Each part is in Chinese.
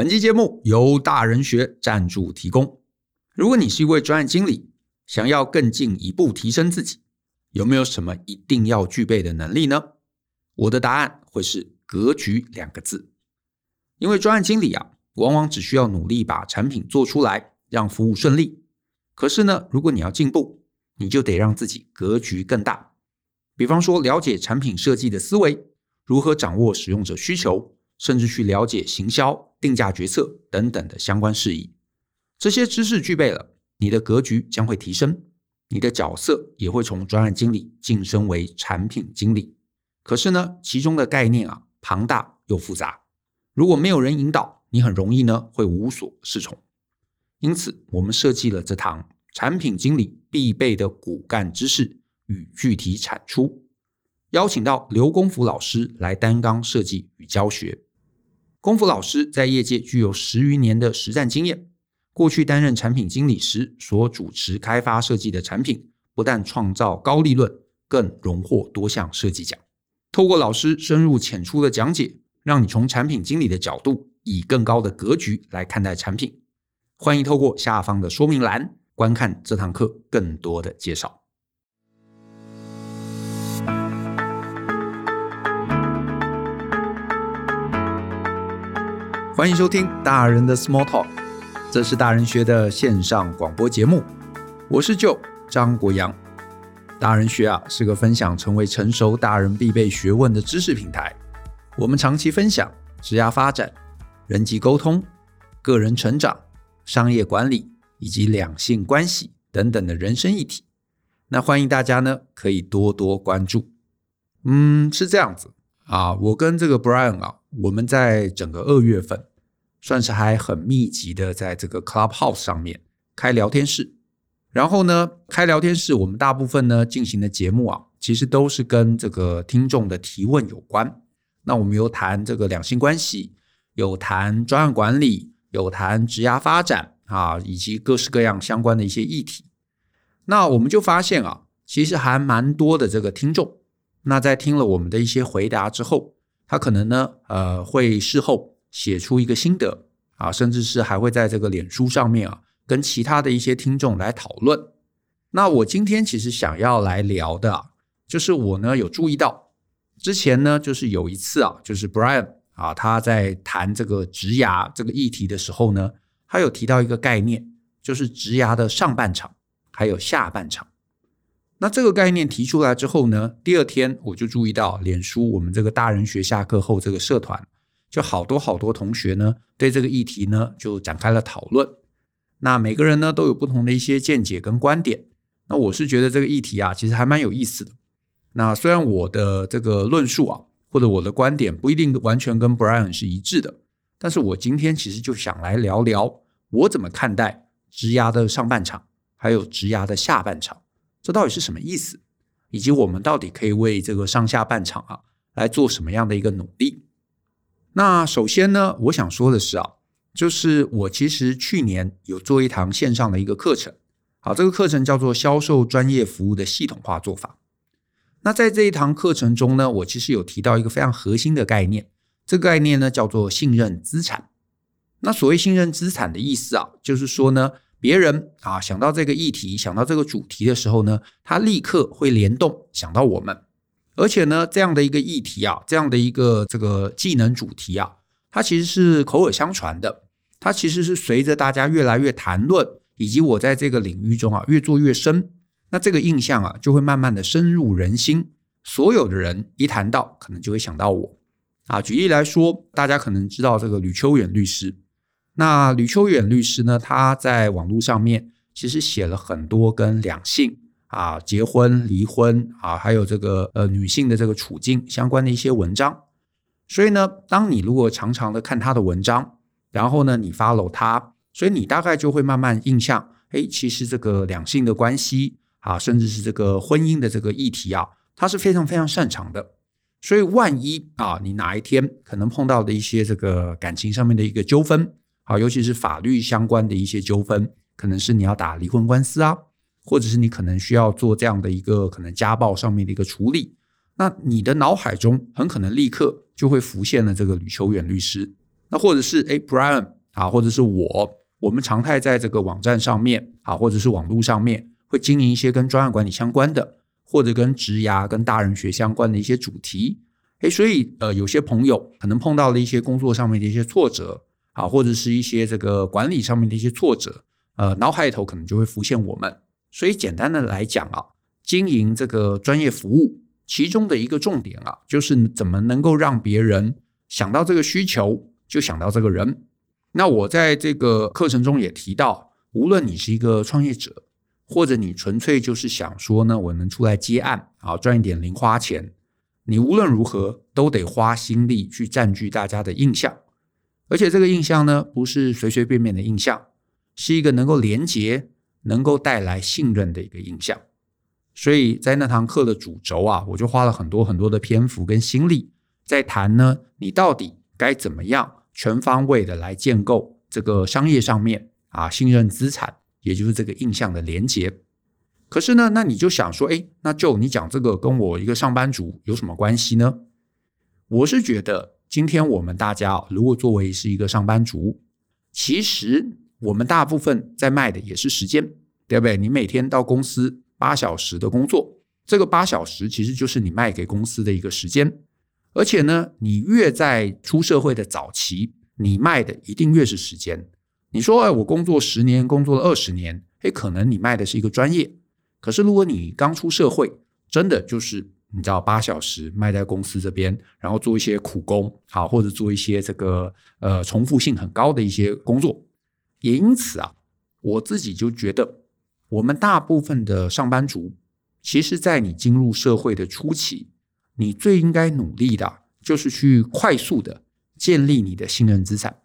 本期节目由大人学赞助提供。如果你是一位专案经理，想要更进一步提升自己，有没有什么一定要具备的能力呢？我的答案会是“格局”两个字。因为专案经理啊，往往只需要努力把产品做出来，让服务顺利。可是呢，如果你要进步，你就得让自己格局更大。比方说，了解产品设计的思维，如何掌握使用者需求，甚至去了解行销、定价决策等等的相关事宜。这些知识具备了，你的格局将会提升，你的角色也会从专案经理晋升为产品经理。可是呢，其中的概念啊，庞大又复杂。如果没有人引导，你很容易呢会无所适从。因此，我们设计了这堂产品经理必备的骨干知识与具体产出，邀请到刘功夫老师来担纲设计与教学。功夫老师在业界具有十余年的实战经验，过去担任产品经理时所主持开发设计的产品，不但创造高利润，更荣获多项设计奖。透过老师深入浅出的讲解。让你从产品经理的角度，以更高的格局来看待产品。欢迎透过下方的说明栏观看这堂课更多的介绍。欢迎收听大人的 Small Talk，这是大人学的线上广播节目。我是 Joe 张国阳。大人学啊，是个分享成为成熟大人必备学问的知识平台。我们长期分享职涯发展、人际沟通、个人成长、商业管理以及两性关系等等的人生议题。那欢迎大家呢，可以多多关注。嗯，是这样子啊，我跟这个 Brian 啊，我们在整个二月份算是还很密集的在这个 Clubhouse 上面开聊天室。然后呢，开聊天室，我们大部分呢进行的节目啊，其实都是跟这个听众的提问有关。那我们有谈这个两性关系，有谈专案管理，有谈职涯发展啊，以及各式各样相关的一些议题。那我们就发现啊，其实还蛮多的这个听众。那在听了我们的一些回答之后，他可能呢，呃，会事后写出一个心得啊，甚至是还会在这个脸书上面啊，跟其他的一些听众来讨论。那我今天其实想要来聊的啊，就是我呢有注意到。之前呢，就是有一次啊，就是 Brian 啊，他在谈这个职涯这个议题的时候呢，他有提到一个概念，就是职涯的上半场还有下半场。那这个概念提出来之后呢，第二天我就注意到脸书我们这个大人学下课后这个社团，就好多好多同学呢，对这个议题呢就展开了讨论。那每个人呢都有不同的一些见解跟观点。那我是觉得这个议题啊，其实还蛮有意思的。那虽然我的这个论述啊，或者我的观点不一定完全跟 Brian 是一致的，但是我今天其实就想来聊聊我怎么看待职涯的上半场，还有职涯的下半场，这到底是什么意思，以及我们到底可以为这个上下半场啊来做什么样的一个努力。那首先呢，我想说的是啊，就是我其实去年有做一堂线上的一个课程，好，这个课程叫做销售专业服务的系统化做法。那在这一堂课程中呢，我其实有提到一个非常核心的概念，这个概念呢叫做信任资产。那所谓信任资产的意思啊，就是说呢，别人啊想到这个议题、想到这个主题的时候呢，他立刻会联动想到我们。而且呢，这样的一个议题啊，这样的一个这个技能主题啊，它其实是口耳相传的，它其实是随着大家越来越谈论，以及我在这个领域中啊越做越深。那这个印象啊，就会慢慢的深入人心。所有的人一谈到，可能就会想到我啊。举例来说，大家可能知道这个吕秋远律师。那吕秋远律师呢，他在网络上面其实写了很多跟两性啊、结婚、离婚啊，还有这个呃女性的这个处境相关的一些文章。所以呢，当你如果常常的看他的文章，然后呢，你 follow 他，所以你大概就会慢慢印象，诶，其实这个两性的关系。啊，甚至是这个婚姻的这个议题啊，他是非常非常擅长的。所以，万一啊，你哪一天可能碰到的一些这个感情上面的一个纠纷，啊，尤其是法律相关的一些纠纷，可能是你要打离婚官司啊，或者是你可能需要做这样的一个可能家暴上面的一个处理，那你的脑海中很可能立刻就会浮现了这个吕秋远律师。那或者是哎，Brian 啊，或者是我，我们常态在这个网站上面啊，或者是网络上面，会经营一些跟专案管理相关的，或者跟职涯、跟大人学相关的一些主题。哎，所以呃，有些朋友可能碰到了一些工作上面的一些挫折啊，或者是一些这个管理上面的一些挫折，呃，脑海里头可能就会浮现我们。所以简单的来讲啊，经营这个专业服务，其中的一个重点啊，就是怎么能够让别人想到这个需求，就想到这个人。那我在这个课程中也提到，无论你是一个创业者，或者你纯粹就是想说呢，我能出来接案啊，赚一点零花钱，你无论如何都得花心力去占据大家的印象，而且这个印象呢，不是随随便便的印象，是一个能够连接。能够带来信任的一个印象，所以在那堂课的主轴啊，我就花了很多很多的篇幅跟心力在谈呢，你到底该怎么样全方位的来建构这个商业上面啊信任资产，也就是这个印象的连结。可是呢，那你就想说，哎，那就你讲这个跟我一个上班族有什么关系呢？我是觉得，今天我们大家如果作为是一个上班族，其实。我们大部分在卖的也是时间，对不对？你每天到公司八小时的工作，这个八小时其实就是你卖给公司的一个时间。而且呢，你越在出社会的早期，你卖的一定越是时间。你说，哎，我工作十年，工作了二十年，哎，可能你卖的是一个专业。可是如果你刚出社会，真的就是你知道八小时卖在公司这边，然后做一些苦工，好，或者做一些这个呃重复性很高的一些工作。也因此啊，我自己就觉得，我们大部分的上班族，其实，在你进入社会的初期，你最应该努力的，就是去快速的建立你的信任资产。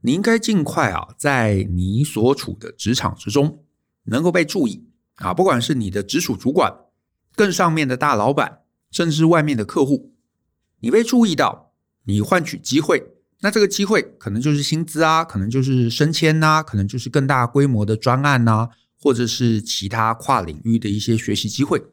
你应该尽快啊，在你所处的职场之中，能够被注意啊，不管是你的直属主管、更上面的大老板，甚至外面的客户，你被注意到，你换取机会。那这个机会可能就是薪资啊，可能就是升迁呐、可能就是更大规模的专案呐、或者是其他跨领域的一些学习机会。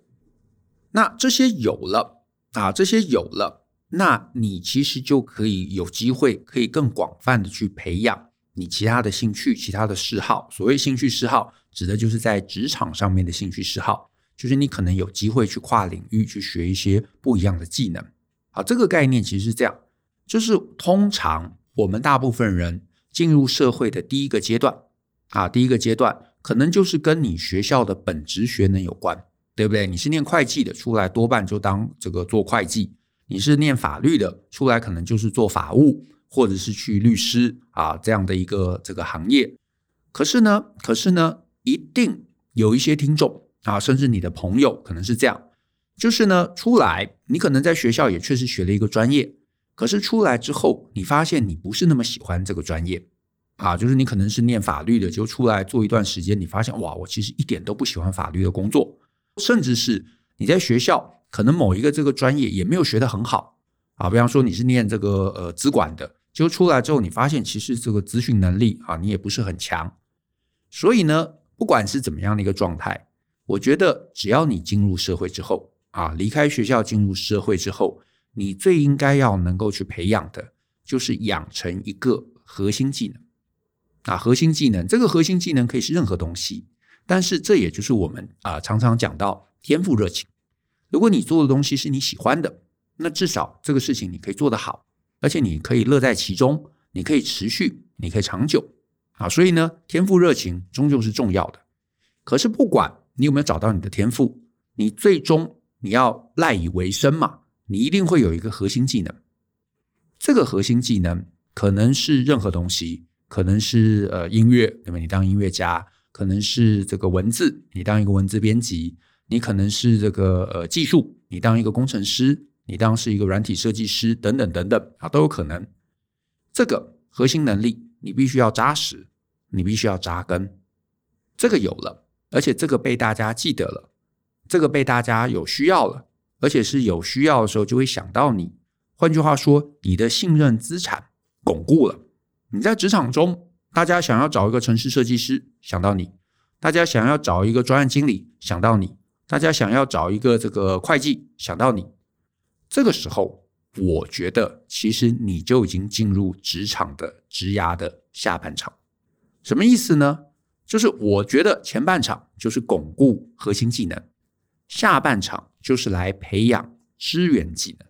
那这些有了啊，这些有了，那你其实就可以有机会，可以更广泛的去培养你其他的兴趣、其他的嗜好。所谓兴趣嗜好，指的就是在职场上面的兴趣嗜好，就是你可能有机会去跨领域去学一些不一样的技能。好，这个概念其实是这样。就是通常我们大部分人进入社会的第一个阶段啊，第一个阶段可能就是跟你学校的本职学能有关，对不对？你是念会计的，出来多半就当这个做会计；你是念法律的，出来可能就是做法务，或者是去律师啊这样的一个这个行业。可是呢，可是呢，一定有一些听众啊，甚至你的朋友可能是这样，就是呢，出来你可能在学校也确实学了一个专业。可是出来之后，你发现你不是那么喜欢这个专业。啊，就是你可能是念法律的，就出来做一段时间，你发现哇，我其实一点都不喜欢法律的工作，甚至是你在学校可能某一个这个专业也没有学得很好。啊，比方说你是念这个呃资管的，就出来之后你发现其实这个资讯能力啊你也不是很强，所以呢，不管是怎么样的一个状态，我觉得只要你进入社会之后啊，离开学校进入社会之后。你最应该要能够去培养的，就是养成一个核心技能啊，核心技能。这个核心技能可以是任何东西，但是这也就是我们啊常常讲到天赋热情。如果你做的东西是你喜欢的，那至少这个事情你可以做得好，而且你可以乐在其中，你可以持续，你可以长久啊。所以呢，天赋热情终究是重要的。可是不管你有没有找到你的天赋，你最终你要赖以为生嘛。你一定会有一个核心技能，这个核心技能可能是任何东西，可能是呃音乐，对吧？你当音乐家，可能是这个文字，你当一个文字编辑，你可能是这个呃技术，你当一个工程师，你当是一个软体设计师，等等等等啊，都有可能。这个核心能力你必须要扎实，你必须要扎根。这个有了，而且这个被大家记得了，这个被大家有需要了。而且是有需要的时候就会想到你。换句话说，你的信任资产巩固了。你在职场中，大家想要找一个城市设计师，想到你；大家想要找一个专案经理，想到你；大家想要找一个这个会计，想到你。这个时候，我觉得其实你就已经进入职场的职涯的下半场。什么意思呢？就是我觉得前半场就是巩固核心技能，下半场就是来培养支援技能。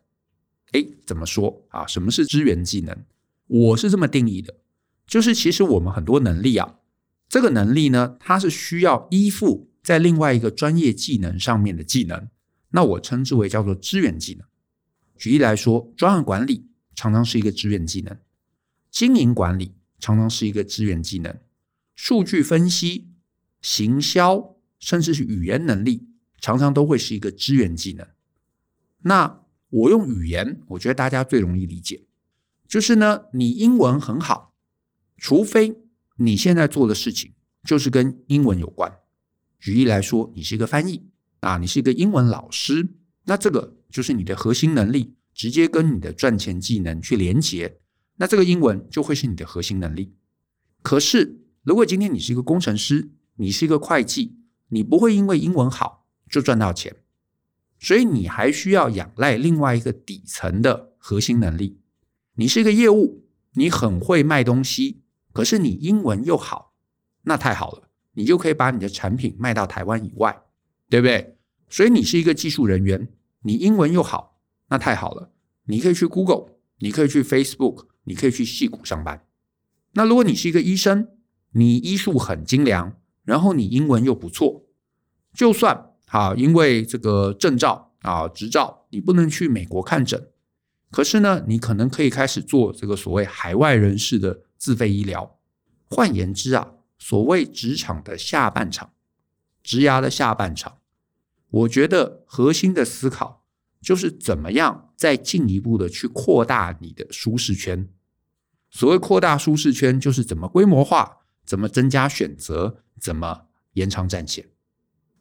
哎，怎么说啊？什么是支援技能？我是这么定义的，就是其实我们很多能力啊，这个能力呢，它是需要依附在另外一个专业技能上面的技能，那我称之为叫做支援技能。举例来说，专案管理常常是一个支援技能，经营管理常常是一个支援技能，数据分析、行销，甚至是语言能力，常常都会是一个支援技能。那我用语言，我觉得大家最容易理解，就是呢，你英文很好，除非你现在做的事情就是跟英文有关。举例来说，你是一个翻译啊，你是一个英文老师，那这个就是你的核心能力，直接跟你的赚钱技能去连接，那这个英文就会是你的核心能力。可是，如果今天你是一个工程师，你是一个会计，你不会因为英文好就赚到钱。所以你还需要仰赖另外一个底层的核心能力。你是一个业务，你很会卖东西，可是你英文又好，那太好了，你就可以把你的产品卖到台湾以外，对不对？所以你是一个技术人员，你英文又好，那太好了，你可以去 Google，你可以去 Facebook，你可以去戏谷上班。那如果你是一个医生，你医术很精良，然后你英文又不错，就算。啊，因为这个证照啊、执照，你不能去美国看诊，可是呢，你可能可以开始做这个所谓海外人士的自费医疗。换言之啊，所谓职场的下半场，职涯的下半场，我觉得核心的思考就是怎么样再进一步的去扩大你的舒适圈。所谓扩大舒适圈，就是怎么规模化，怎么增加选择，怎么延长战线。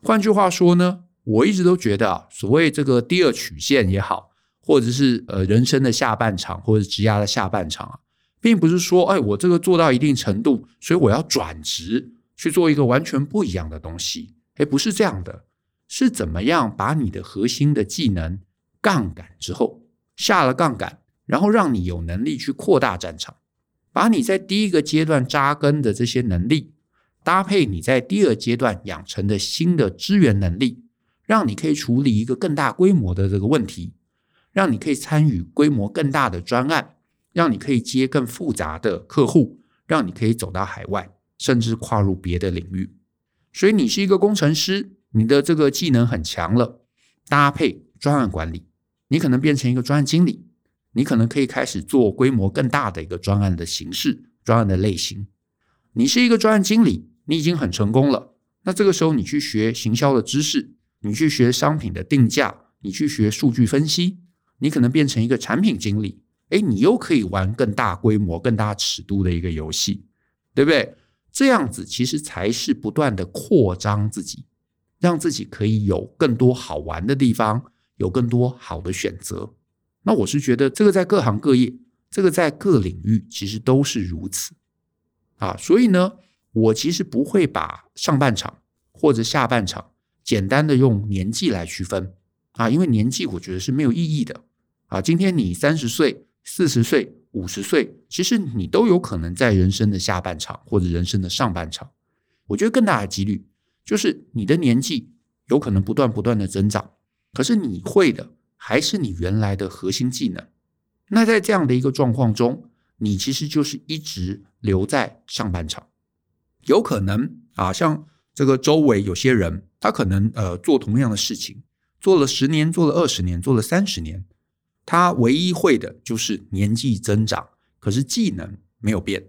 换句话说呢，我一直都觉得啊，所谓这个第二曲线也好，或者是呃人生的下半场，或者职涯的下半场啊，并不是说，哎，我这个做到一定程度，所以我要转职去做一个完全不一样的东西。哎，不是这样的，是怎么样把你的核心的技能杠杆之后，下了杠杆，然后让你有能力去扩大战场，把你在第一个阶段扎根的这些能力。搭配你在第二阶段养成的新的支援能力，让你可以处理一个更大规模的这个问题，让你可以参与规模更大的专案，让你可以接更复杂的客户，让你可以走到海外，甚至跨入别的领域。所以你是一个工程师，你的这个技能很强了，搭配专案管理，你可能变成一个专案经理，你可能可以开始做规模更大的一个专案的形式、专案的类型。你是一个专案经理。你已经很成功了，那这个时候你去学行销的知识，你去学商品的定价，你去学数据分析，你可能变成一个产品经理，诶，你又可以玩更大规模、更大尺度的一个游戏，对不对？这样子其实才是不断的扩张自己，让自己可以有更多好玩的地方，有更多好的选择。那我是觉得这个在各行各业，这个在各领域其实都是如此啊，所以呢。我其实不会把上半场或者下半场简单的用年纪来区分啊，因为年纪我觉得是没有意义的啊。今天你三十岁、四十岁、五十岁，其实你都有可能在人生的下半场或者人生的上半场。我觉得更大的几率就是你的年纪有可能不断不断的增长，可是你会的还是你原来的核心技能。那在这样的一个状况中，你其实就是一直留在上半场。有可能啊，像这个周围有些人，他可能呃做同样的事情，做了十年，做了二十年，做了三十年，他唯一会的就是年纪增长，可是技能没有变，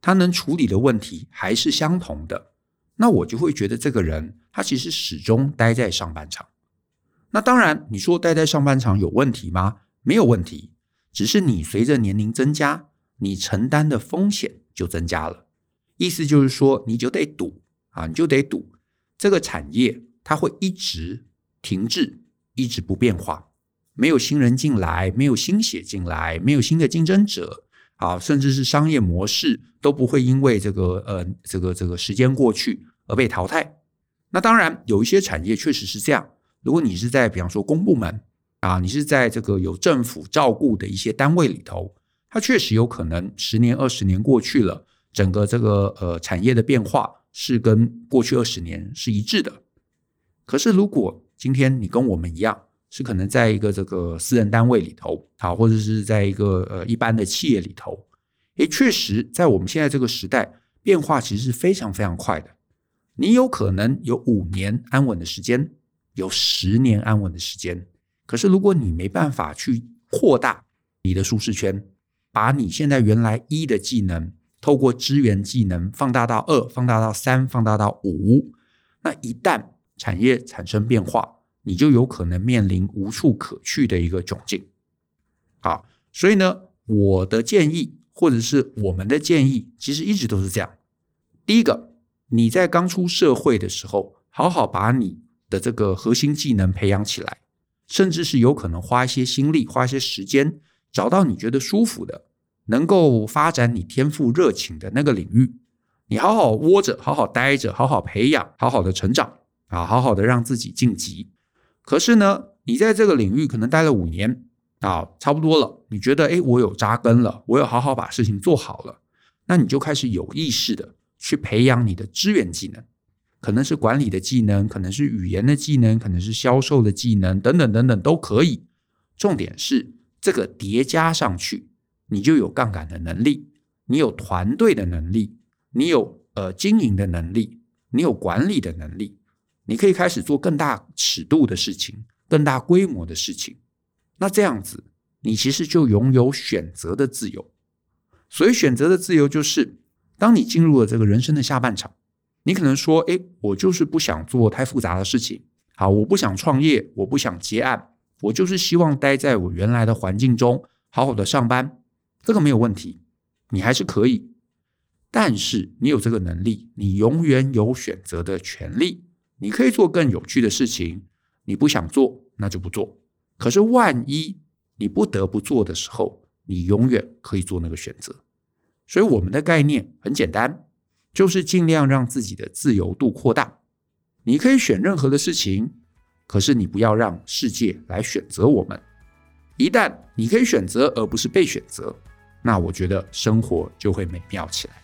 他能处理的问题还是相同的。那我就会觉得这个人他其实始终待在上半场。那当然，你说待在上半场有问题吗？没有问题，只是你随着年龄增加，你承担的风险就增加了。意思就是说，你就得赌啊，你就得赌这个产业它会一直停滞，一直不变化，没有新人进来，没有新血进来，没有新的竞争者啊，甚至是商业模式都不会因为这个呃这个这个时间过去而被淘汰。那当然有一些产业确实是这样，如果你是在比方说公部门啊，你是在这个有政府照顾的一些单位里头，它确实有可能十年、二十年过去了，整个这个呃产业的变化是跟过去二十年是一致的。可是如果今天你跟我们一样，是可能在一个这个私人单位里头，好，或者是在一个呃一般的企业里头，诶，确实在我们现在这个时代，变化其实是非常非常快的。你有可能有五年安稳的时间，有十年安稳的时间。可是如果你没办法去扩大你的舒适圈，把你现在原来一的技能，透过支援技能放大到二，放大到三，放大到五，那一旦产业产生变化，你就有可能面临无处可去的一个窘境。好，所以呢，我的建议或者是我们的建议，其实一直都是这样。第一个，你在刚出社会的时候，好好把你的这个核心技能培养起来。甚至是有可能花一些心力，花一些时间，找到你觉得舒服的，能够发展你天赋热情的那个领域，你好好窝着，好好待着，好好培养，好好的成长啊，好好的让自己晋级。可是呢，你在这个领域可能待了五年啊，差不多了，你觉得诶，我有扎根了，我有好好把事情做好了，那你就开始有意识的去培养你的支援技能。可能是管理的技能，可能是语言的技能，可能是销售的技能，等等等等都可以。重点是这个叠加上去，你就有杠杆的能力，你有团队的能力，你有呃经营的能力，你有管理的能力，你可以开始做更大尺度的事情，更大规模的事情。那这样子，你其实就拥有选择的自由。所以选择的自由就是，当你进入了这个人生的下半场。你可能说：“诶，我就是不想做太复杂的事情。好，我不想创业，我不想接案，我就是希望待在我原来的环境中，好好的上班。这个没有问题，你还是可以。但是你有这个能力，你永远有选择的权利。你可以做更有趣的事情。你不想做，那就不做。可是万一你不得不做的时候，你永远可以做那个选择。所以我们的概念很简单。”就是尽量让自己的自由度扩大。你可以选任何的事情，可是你不要让世界来选择我们。一旦你可以选择，而不是被选择，那我觉得生活就会美妙起来，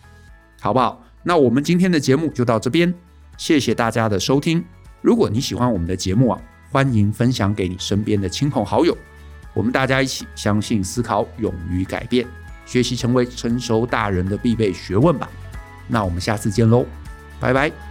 好不好？那我们今天的节目就到这边，谢谢大家的收听。如果你喜欢我们的节目啊，欢迎分享给你身边的亲朋好友。我们大家一起相信、思考、勇于改变，学习成为成熟大人的必备学问吧。那我们下次见喽，拜拜。